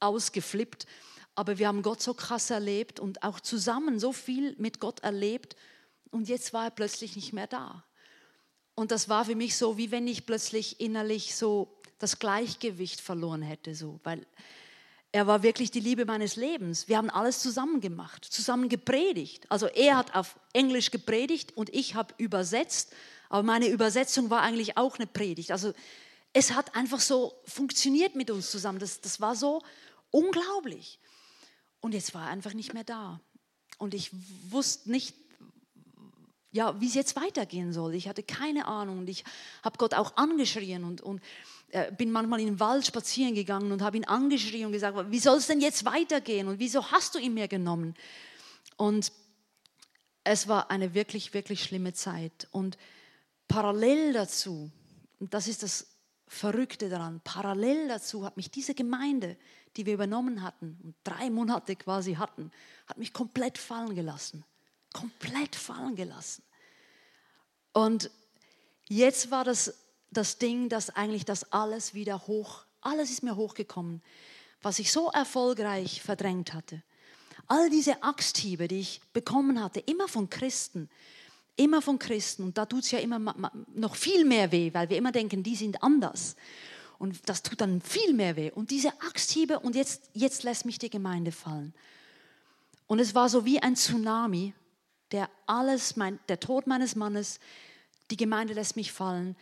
ausgeflippt. Aber wir haben Gott so krass erlebt und auch zusammen so viel mit Gott erlebt. Und jetzt war er plötzlich nicht mehr da. Und das war für mich so, wie wenn ich plötzlich innerlich so das Gleichgewicht verloren hätte. So. Weil er war wirklich die Liebe meines Lebens. Wir haben alles zusammen gemacht, zusammen gepredigt. Also er hat auf Englisch gepredigt und ich habe übersetzt. Aber meine Übersetzung war eigentlich auch eine Predigt. Also es hat einfach so funktioniert mit uns zusammen. Das, das war so unglaublich. Und jetzt war er einfach nicht mehr da. Und ich wusste nicht, ja, wie es jetzt weitergehen soll. Ich hatte keine Ahnung. Und ich habe Gott auch angeschrien und, und äh, bin manchmal in den Wald spazieren gegangen und habe ihn angeschrien und gesagt, wie soll es denn jetzt weitergehen und wieso hast du ihn mir genommen? Und es war eine wirklich, wirklich schlimme Zeit. Und parallel dazu, und das ist das Verrückte daran, parallel dazu hat mich diese Gemeinde, die wir übernommen hatten und drei Monate quasi hatten, hat mich komplett fallen gelassen. Komplett fallen gelassen. Und jetzt war das das Ding, dass eigentlich das alles wieder hoch, alles ist mir hochgekommen, was ich so erfolgreich verdrängt hatte. All diese Axthiebe, die ich bekommen hatte, immer von Christen, immer von Christen. Und da tut es ja immer noch viel mehr weh, weil wir immer denken, die sind anders. Und das tut dann viel mehr weh. Und diese Axthiebe, und jetzt, jetzt lässt mich die Gemeinde fallen. Und es war so wie ein Tsunami, der alles, mein, der Tod meines Mannes, die Gemeinde lässt mich fallen,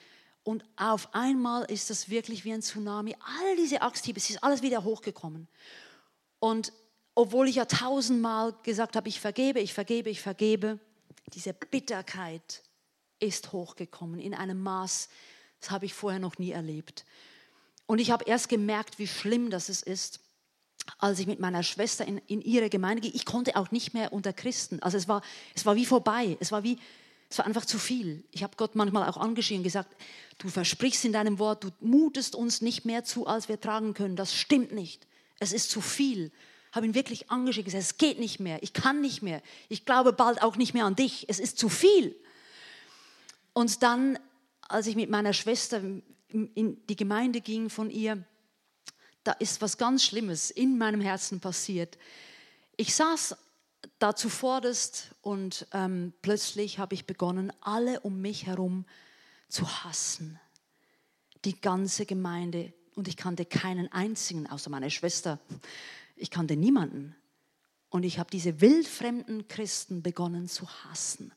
und auf einmal ist das wirklich wie ein Tsunami. All diese Axthiebe, es ist alles wieder hochgekommen. Und obwohl ich ja tausendmal gesagt habe, ich vergebe, ich vergebe, ich vergebe, diese Bitterkeit ist hochgekommen in einem Maß, das habe ich vorher noch nie erlebt. Und ich habe erst gemerkt, wie schlimm das ist, als ich mit meiner Schwester in, in ihre Gemeinde ging. Ich konnte auch nicht mehr unter Christen. Also es war, es war wie vorbei. Es war wie, es war einfach zu viel. Ich habe Gott manchmal auch angeschrien und gesagt, du versprichst in deinem Wort, du mutest uns nicht mehr zu, als wir tragen können. Das stimmt nicht. Es ist zu viel. Habe ihn wirklich angeschrien und gesagt, es geht nicht mehr. Ich kann nicht mehr. Ich glaube bald auch nicht mehr an dich. Es ist zu viel. Und dann, als ich mit meiner Schwester in die Gemeinde ging von ihr, da ist was ganz Schlimmes in meinem Herzen passiert. Ich saß da zuvorderst und ähm, plötzlich habe ich begonnen, alle um mich herum zu hassen. Die ganze Gemeinde und ich kannte keinen einzigen, außer meine Schwester. Ich kannte niemanden. Und ich habe diese wildfremden Christen begonnen zu hassen.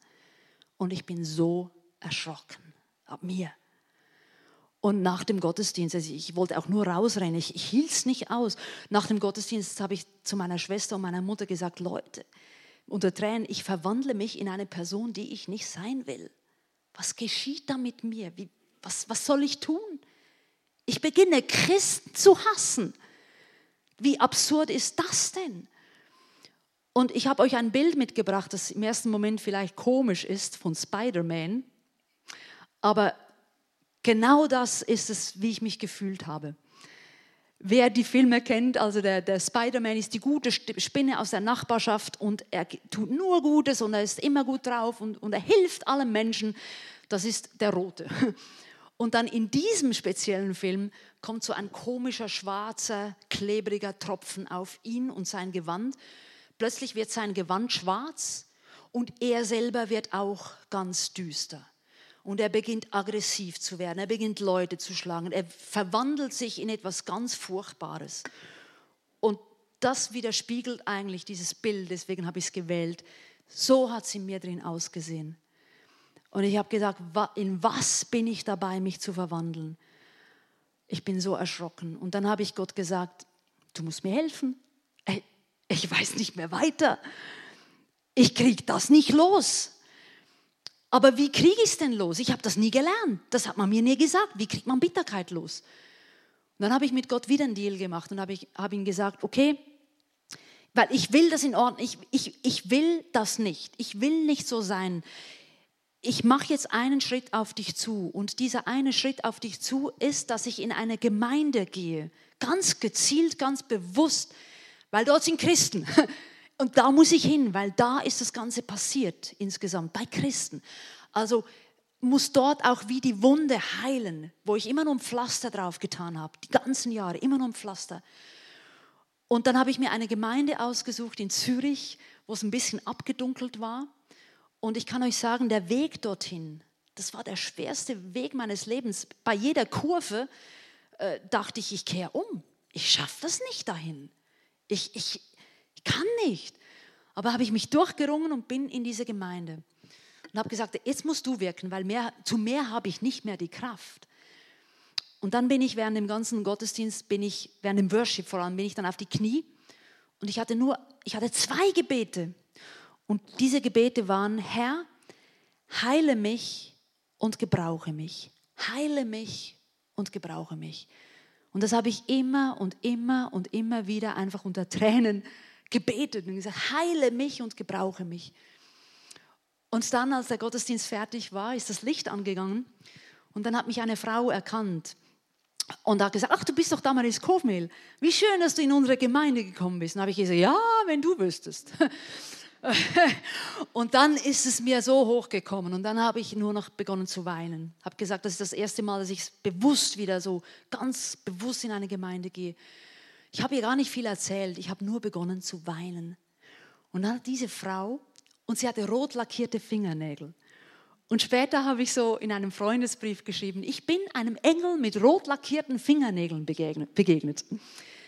Und ich bin so erschrocken ab mir. Und nach dem Gottesdienst, also ich wollte auch nur rausrennen, ich, ich hielt es nicht aus. Nach dem Gottesdienst habe ich zu meiner Schwester und meiner Mutter gesagt, Leute, unter Tränen, ich verwandle mich in eine Person, die ich nicht sein will. Was geschieht da mit mir? Wie, was, was soll ich tun? Ich beginne Christen zu hassen. Wie absurd ist das denn? Und ich habe euch ein Bild mitgebracht, das im ersten Moment vielleicht komisch ist, von Spider-Man. Aber Genau das ist es, wie ich mich gefühlt habe. Wer die Filme kennt, also der, der Spider-Man ist die gute Spinne aus der Nachbarschaft und er tut nur Gutes und er ist immer gut drauf und, und er hilft allen Menschen. Das ist der Rote. Und dann in diesem speziellen Film kommt so ein komischer, schwarzer, klebriger Tropfen auf ihn und sein Gewand. Plötzlich wird sein Gewand schwarz und er selber wird auch ganz düster und er beginnt aggressiv zu werden, er beginnt Leute zu schlagen, er verwandelt sich in etwas ganz Furchtbares. Und das widerspiegelt eigentlich dieses Bild, deswegen habe ich es gewählt. So hat es in mir drin ausgesehen. Und ich habe gesagt, in was bin ich dabei, mich zu verwandeln? Ich bin so erschrocken. Und dann habe ich Gott gesagt, du musst mir helfen. Ich weiß nicht mehr weiter. Ich kriege das nicht los. Aber wie kriege ich es denn los? Ich habe das nie gelernt. Das hat man mir nie gesagt. Wie kriegt man Bitterkeit los? Und dann habe ich mit Gott wieder einen Deal gemacht und habe hab ihm gesagt, okay, Weil ich will das in Ordnung, ich, ich, ich will das nicht. Ich will nicht so sein. Ich mache jetzt einen Schritt auf dich zu und dieser eine Schritt auf dich zu ist, dass ich in eine Gemeinde gehe. Ganz gezielt, ganz bewusst, weil dort sind Christen. Und da muss ich hin, weil da ist das Ganze passiert insgesamt, bei Christen. Also muss dort auch wie die Wunde heilen, wo ich immer nur ein Pflaster drauf getan habe, die ganzen Jahre, immer nur ein Pflaster. Und dann habe ich mir eine Gemeinde ausgesucht in Zürich, wo es ein bisschen abgedunkelt war. Und ich kann euch sagen, der Weg dorthin, das war der schwerste Weg meines Lebens. Bei jeder Kurve äh, dachte ich, ich kehre um. Ich schaffe das nicht dahin. Ich, ich, ich kann nicht. Aber habe ich mich durchgerungen und bin in diese Gemeinde und habe gesagt, jetzt musst du wirken, weil mehr, zu mehr habe ich nicht mehr die Kraft. Und dann bin ich während dem ganzen Gottesdienst, bin ich, während dem Worship vor allem, bin ich dann auf die Knie und ich hatte nur, ich hatte zwei Gebete. Und diese Gebete waren, Herr, heile mich und gebrauche mich. Heile mich und gebrauche mich. Und das habe ich immer und immer und immer wieder einfach unter Tränen gebetet und gesagt, heile mich und gebrauche mich. Und dann, als der Gottesdienst fertig war, ist das Licht angegangen und dann hat mich eine Frau erkannt und hat gesagt, ach, du bist doch Damaris Kofmehl. Wie schön, dass du in unsere Gemeinde gekommen bist. Und habe ich gesagt, ja, wenn du wüsstest. Und dann ist es mir so hochgekommen und dann habe ich nur noch begonnen zu weinen. Habe gesagt, das ist das erste Mal, dass ich bewusst wieder so ganz bewusst in eine Gemeinde gehe. Ich habe ihr gar nicht viel erzählt, ich habe nur begonnen zu weinen. Und dann hat diese Frau und sie hatte rot lackierte Fingernägel. Und später habe ich so in einem Freundesbrief geschrieben, ich bin einem Engel mit rot lackierten Fingernägeln begegnet.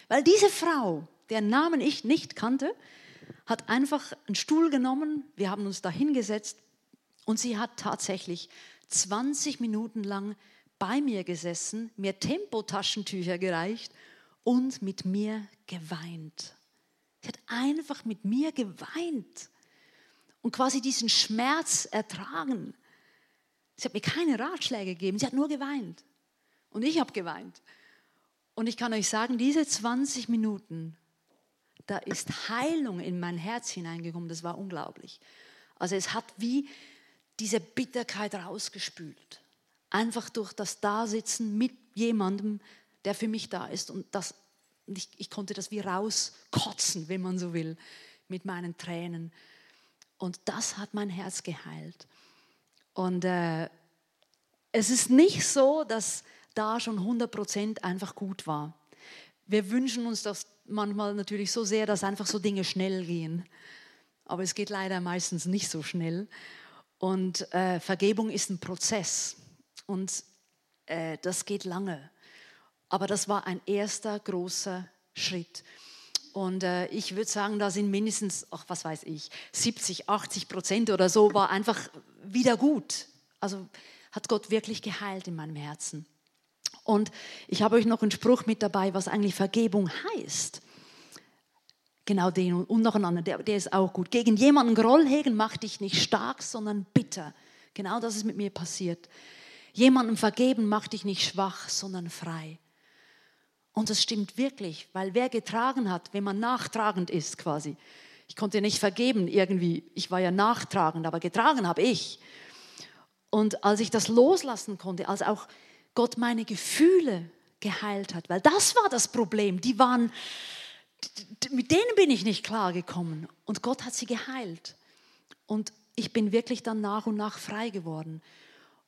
Weil diese Frau, deren Namen ich nicht kannte, hat einfach einen Stuhl genommen, wir haben uns da hingesetzt und sie hat tatsächlich 20 Minuten lang bei mir gesessen, mir Tempotaschentücher gereicht und mit mir geweint. Sie hat einfach mit mir geweint und quasi diesen Schmerz ertragen. Sie hat mir keine Ratschläge gegeben, sie hat nur geweint. Und ich habe geweint. Und ich kann euch sagen, diese 20 Minuten, da ist Heilung in mein Herz hineingekommen, das war unglaublich. Also es hat wie diese Bitterkeit rausgespült. Einfach durch das Dasitzen mit jemandem, der für mich da ist. Und das, ich, ich konnte das wie rauskotzen, wenn man so will, mit meinen Tränen. Und das hat mein Herz geheilt. Und äh, es ist nicht so, dass da schon 100 Prozent einfach gut war. Wir wünschen uns das manchmal natürlich so sehr, dass einfach so Dinge schnell gehen. Aber es geht leider meistens nicht so schnell. Und äh, Vergebung ist ein Prozess. Und äh, das geht lange. Aber das war ein erster großer Schritt. Und äh, ich würde sagen, da sind mindestens, ach, was weiß ich, 70, 80 Prozent oder so, war einfach wieder gut. Also hat Gott wirklich geheilt in meinem Herzen. Und ich habe euch noch einen Spruch mit dabei, was eigentlich Vergebung heißt. Genau den und noch einen anderen, der, der ist auch gut. Gegen jemanden Groll hegen macht dich nicht stark, sondern bitter. Genau das ist mit mir passiert. Jemandem vergeben macht dich nicht schwach, sondern frei. Und das stimmt wirklich, weil wer getragen hat, wenn man nachtragend ist quasi, ich konnte nicht vergeben irgendwie, ich war ja nachtragend, aber getragen habe ich. Und als ich das loslassen konnte, als auch Gott meine Gefühle geheilt hat, weil das war das Problem, die waren, mit denen bin ich nicht klargekommen und Gott hat sie geheilt. Und ich bin wirklich dann nach und nach frei geworden.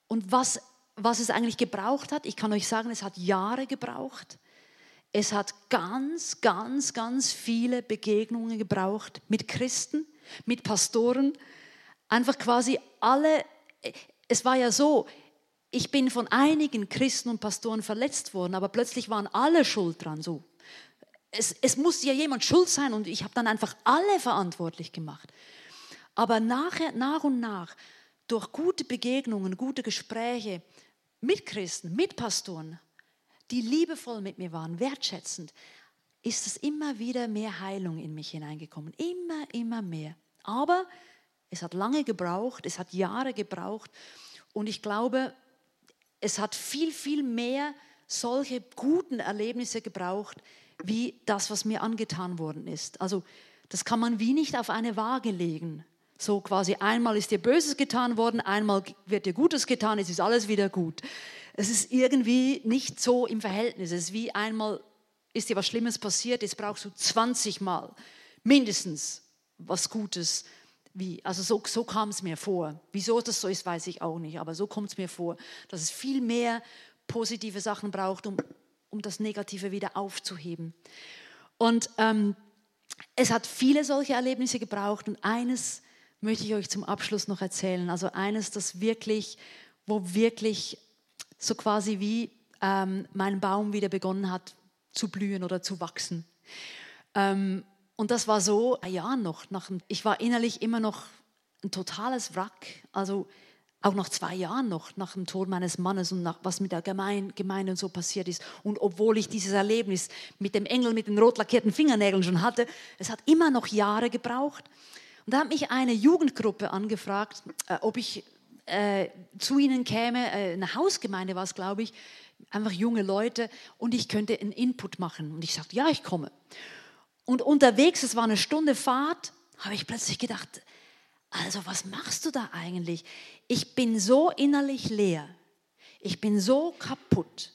Und was, was es eigentlich gebraucht hat, ich kann euch sagen, es hat Jahre gebraucht es hat ganz, ganz, ganz viele Begegnungen gebraucht mit Christen, mit Pastoren. Einfach quasi alle, es war ja so, ich bin von einigen Christen und Pastoren verletzt worden, aber plötzlich waren alle schuld dran. So. Es, es musste ja jemand schuld sein und ich habe dann einfach alle verantwortlich gemacht. Aber nachher, nach und nach, durch gute Begegnungen, gute Gespräche mit Christen, mit Pastoren, die liebevoll mit mir waren, wertschätzend, ist es immer wieder mehr Heilung in mich hineingekommen. Immer, immer mehr. Aber es hat lange gebraucht, es hat Jahre gebraucht und ich glaube, es hat viel, viel mehr solche guten Erlebnisse gebraucht, wie das, was mir angetan worden ist. Also Das kann man wie nicht auf eine Waage legen. So quasi einmal ist dir Böses getan worden, einmal wird dir Gutes getan, es ist alles wieder gut. Es ist irgendwie nicht so im Verhältnis. Es ist wie einmal ist dir was Schlimmes passiert, jetzt brauchst du 20 Mal mindestens was Gutes. Wie, also so, so kam es mir vor. Wieso das so ist, weiß ich auch nicht, aber so kommt es mir vor, dass es viel mehr positive Sachen braucht, um, um das Negative wieder aufzuheben. Und ähm, es hat viele solche Erlebnisse gebraucht und eines möchte ich euch zum Abschluss noch erzählen. Also eines, das wirklich, wo wirklich so quasi wie ähm, mein Baum wieder begonnen hat zu blühen oder zu wachsen. Ähm, und das war so, ja noch, nach, ich war innerlich immer noch ein totales Wrack. Also auch nach zwei Jahren noch, nach dem Tod meines Mannes und nach, was mit der Gemeinde, und so passiert ist. Und obwohl ich dieses Erlebnis mit dem Engel mit den rot lackierten Fingernägeln schon hatte, es hat immer noch Jahre gebraucht. Und da hat mich eine Jugendgruppe angefragt, äh, ob ich äh, zu ihnen käme, äh, eine Hausgemeinde war es, glaube ich, einfach junge Leute und ich könnte einen Input machen. Und ich sagte, ja, ich komme. Und unterwegs, es war eine Stunde Fahrt, habe ich plötzlich gedacht, also was machst du da eigentlich? Ich bin so innerlich leer. Ich bin so kaputt.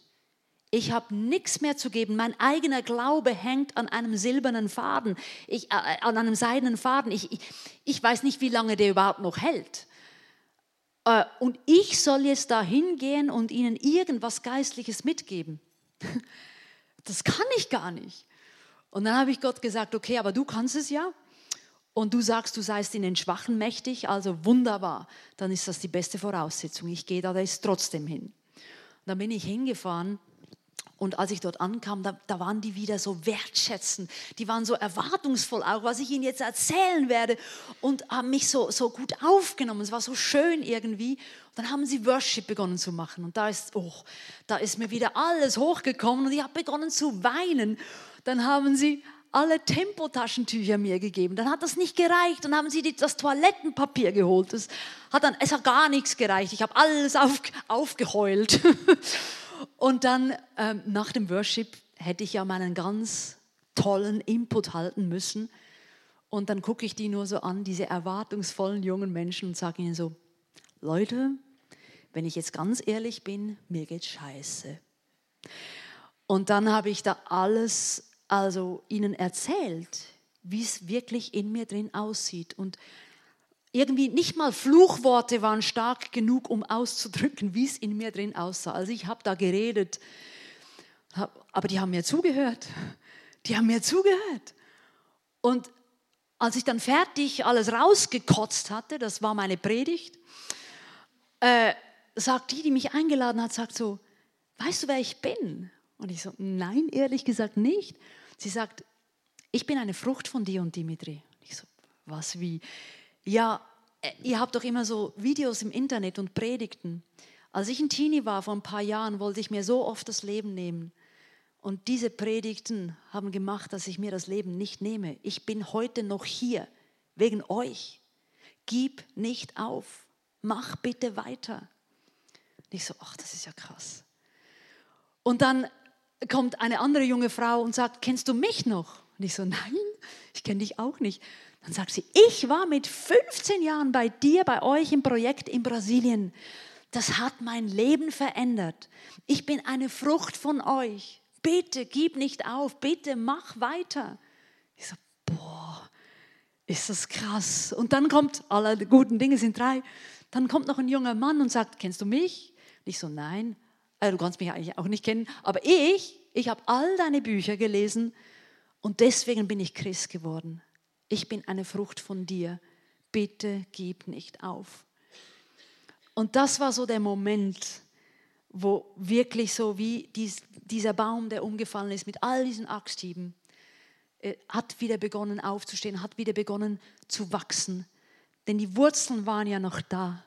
Ich habe nichts mehr zu geben. Mein eigener Glaube hängt an einem silbernen Faden, ich, äh, an einem seidenen Faden. Ich, ich, ich weiß nicht, wie lange der überhaupt noch hält. Äh, und ich soll jetzt da hingehen und ihnen irgendwas Geistliches mitgeben. Das kann ich gar nicht. Und dann habe ich Gott gesagt, okay, aber du kannst es ja und du sagst, du seist in den Schwachen mächtig, also wunderbar, dann ist das die beste Voraussetzung. Ich gehe da jetzt trotzdem hin. Und dann bin ich hingefahren und als ich dort ankam, da, da, waren die wieder so wertschätzend, die waren so erwartungsvoll auch, was ich ihnen jetzt erzählen werde und haben mich so, so gut aufgenommen. Es war so schön irgendwie. Und dann haben sie Worship begonnen zu machen und da ist, oh, da ist mir wieder alles hochgekommen und ich habe begonnen zu weinen. Dann haben sie alle Tempotaschentücher mir gegeben. Dann hat das nicht gereicht. Dann haben sie die, das Toilettenpapier geholt. Das hat dann, es hat gar nichts gereicht. Ich habe alles auf, aufgeheult. Und dann ähm, nach dem Worship hätte ich ja meinen ganz tollen Input halten müssen. Und dann gucke ich die nur so an, diese erwartungsvollen jungen Menschen, und sage ihnen so, Leute, wenn ich jetzt ganz ehrlich bin, mir geht's scheiße. Und dann habe ich da alles also ihnen erzählt, wie es wirklich in mir drin aussieht. Und irgendwie nicht mal Fluchworte waren stark genug, um auszudrücken, wie es in mir drin aussah. Also ich habe da geredet, aber die haben mir zugehört. Die haben mir zugehört. Und als ich dann fertig alles rausgekotzt hatte, das war meine Predigt, äh, sagt die, die mich eingeladen hat, sagt so, weißt du, wer ich bin? Und ich so, nein, ehrlich gesagt nicht. Sie sagt, ich bin eine Frucht von dir und Dimitri. Ich so, was wie? Ja, äh, ihr habt doch immer so Videos im Internet und Predigten. Als ich ein Teenie war vor ein paar Jahren, wollte ich mir so oft das Leben nehmen. Und diese Predigten haben gemacht, dass ich mir das Leben nicht nehme. Ich bin heute noch hier wegen euch. Gib nicht auf. Mach bitte weiter. Und ich so, ach, das ist ja krass. Und dann kommt eine andere junge Frau und sagt, kennst du mich noch? Und ich so, nein, ich kenne dich auch nicht. Dann sagt sie, ich war mit 15 Jahren bei dir, bei euch im Projekt in Brasilien. Das hat mein Leben verändert. Ich bin eine Frucht von euch. Bitte gib nicht auf, bitte mach weiter. Ich so, boah, ist das krass. Und dann kommt, alle guten Dinge sind drei, dann kommt noch ein junger Mann und sagt, kennst du mich? Und ich so, nein. Äh, du kannst mich eigentlich auch nicht kennen, aber ich, ich habe all deine Bücher gelesen und deswegen bin ich Christ geworden. Ich bin eine Frucht von dir. Bitte gib nicht auf. Und das war so der Moment, wo wirklich so wie dies, dieser Baum, der umgefallen ist mit all diesen Axthieben, äh, hat wieder begonnen aufzustehen, hat wieder begonnen zu wachsen. Denn die Wurzeln waren ja noch da.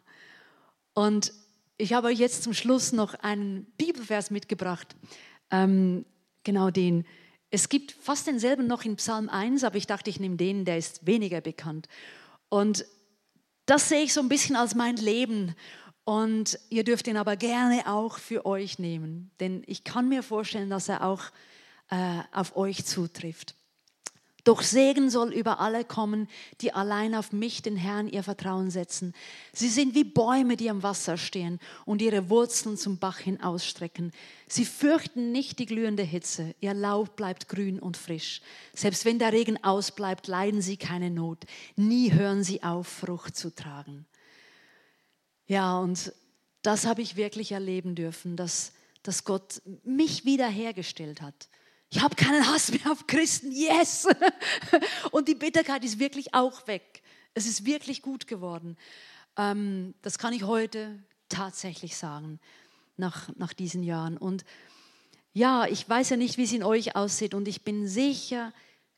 Und ich habe euch jetzt zum Schluss noch einen Bibelvers mitgebracht, ähm, genau den. Es gibt fast denselben noch in Psalm 1, aber ich dachte, ich nehme den, der ist weniger bekannt. Und das sehe ich so ein bisschen als mein Leben. Und ihr dürft ihn aber gerne auch für euch nehmen, denn ich kann mir vorstellen, dass er auch äh, auf euch zutrifft. Doch Segen soll über alle kommen, die allein auf mich, den Herrn, ihr Vertrauen setzen. Sie sind wie Bäume, die am Wasser stehen und ihre Wurzeln zum Bach hin ausstrecken. Sie fürchten nicht die glühende Hitze. Ihr Laub bleibt grün und frisch. Selbst wenn der Regen ausbleibt, leiden sie keine Not. Nie hören sie auf, Frucht zu tragen. Ja, und das habe ich wirklich erleben dürfen, dass, dass Gott mich wiederhergestellt hat ich habe keinen Hass mehr auf Christen, yes. Und die Bitterkeit ist wirklich auch weg. Es ist wirklich gut geworden. Ähm, das kann ich heute tatsächlich sagen, nach, nach diesen Jahren. Und ja, ich weiß ja nicht, wie es in euch aussieht. Und ich bin sicher,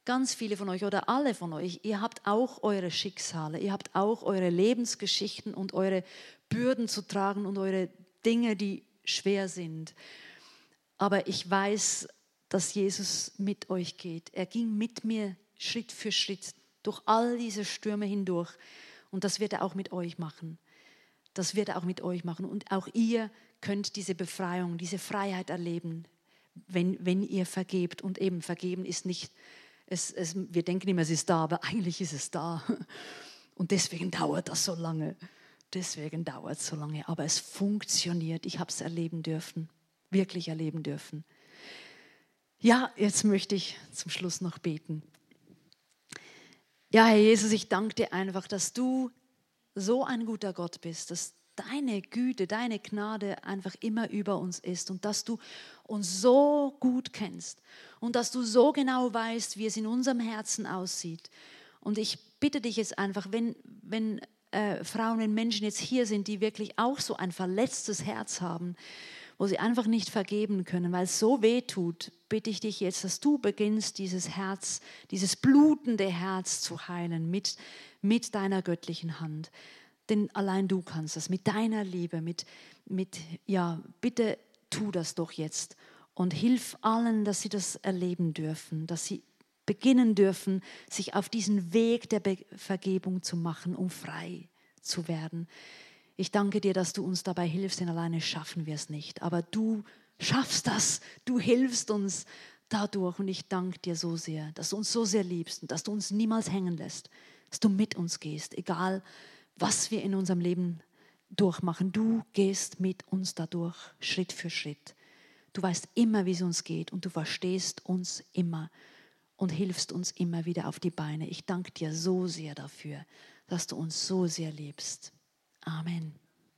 ganz viele von euch oder alle von euch, ihr habt auch eure Schicksale, ihr habt auch eure Lebensgeschichten und eure Bürden zu tragen und eure Dinge, die schwer sind. Aber ich weiß, dass Jesus mit euch geht. Er ging mit mir Schritt für Schritt durch all diese Stürme hindurch. Und das wird er auch mit euch machen. Das wird er auch mit euch machen. Und auch ihr könnt diese Befreiung, diese Freiheit erleben, wenn, wenn ihr vergebt. Und eben vergeben ist nicht, es, es, wir denken immer, es ist da, aber eigentlich ist es da. Und deswegen dauert das so lange. Deswegen dauert es so lange. Aber es funktioniert. Ich habe es erleben dürfen, wirklich erleben dürfen. Ja, jetzt möchte ich zum Schluss noch beten. Ja, Herr Jesus, ich danke dir einfach, dass du so ein guter Gott bist, dass deine Güte, deine Gnade einfach immer über uns ist und dass du uns so gut kennst und dass du so genau weißt, wie es in unserem Herzen aussieht. Und ich bitte dich jetzt einfach, wenn, wenn äh, Frauen, wenn Menschen jetzt hier sind, die wirklich auch so ein verletztes Herz haben, wo sie einfach nicht vergeben können, weil es so weh tut, bitte ich dich jetzt, dass du beginnst, dieses Herz, dieses blutende Herz zu heilen mit, mit deiner göttlichen Hand. Denn allein du kannst das mit deiner Liebe, mit, mit, ja, bitte tu das doch jetzt und hilf allen, dass sie das erleben dürfen, dass sie beginnen dürfen, sich auf diesen Weg der Be Vergebung zu machen, um frei zu werden. Ich danke dir, dass du uns dabei hilfst, denn alleine schaffen wir es nicht. Aber du schaffst das, du hilfst uns dadurch. Und ich danke dir so sehr, dass du uns so sehr liebst und dass du uns niemals hängen lässt, dass du mit uns gehst, egal was wir in unserem Leben durchmachen. Du gehst mit uns dadurch, Schritt für Schritt. Du weißt immer, wie es uns geht und du verstehst uns immer und hilfst uns immer wieder auf die Beine. Ich danke dir so sehr dafür, dass du uns so sehr liebst. Amen.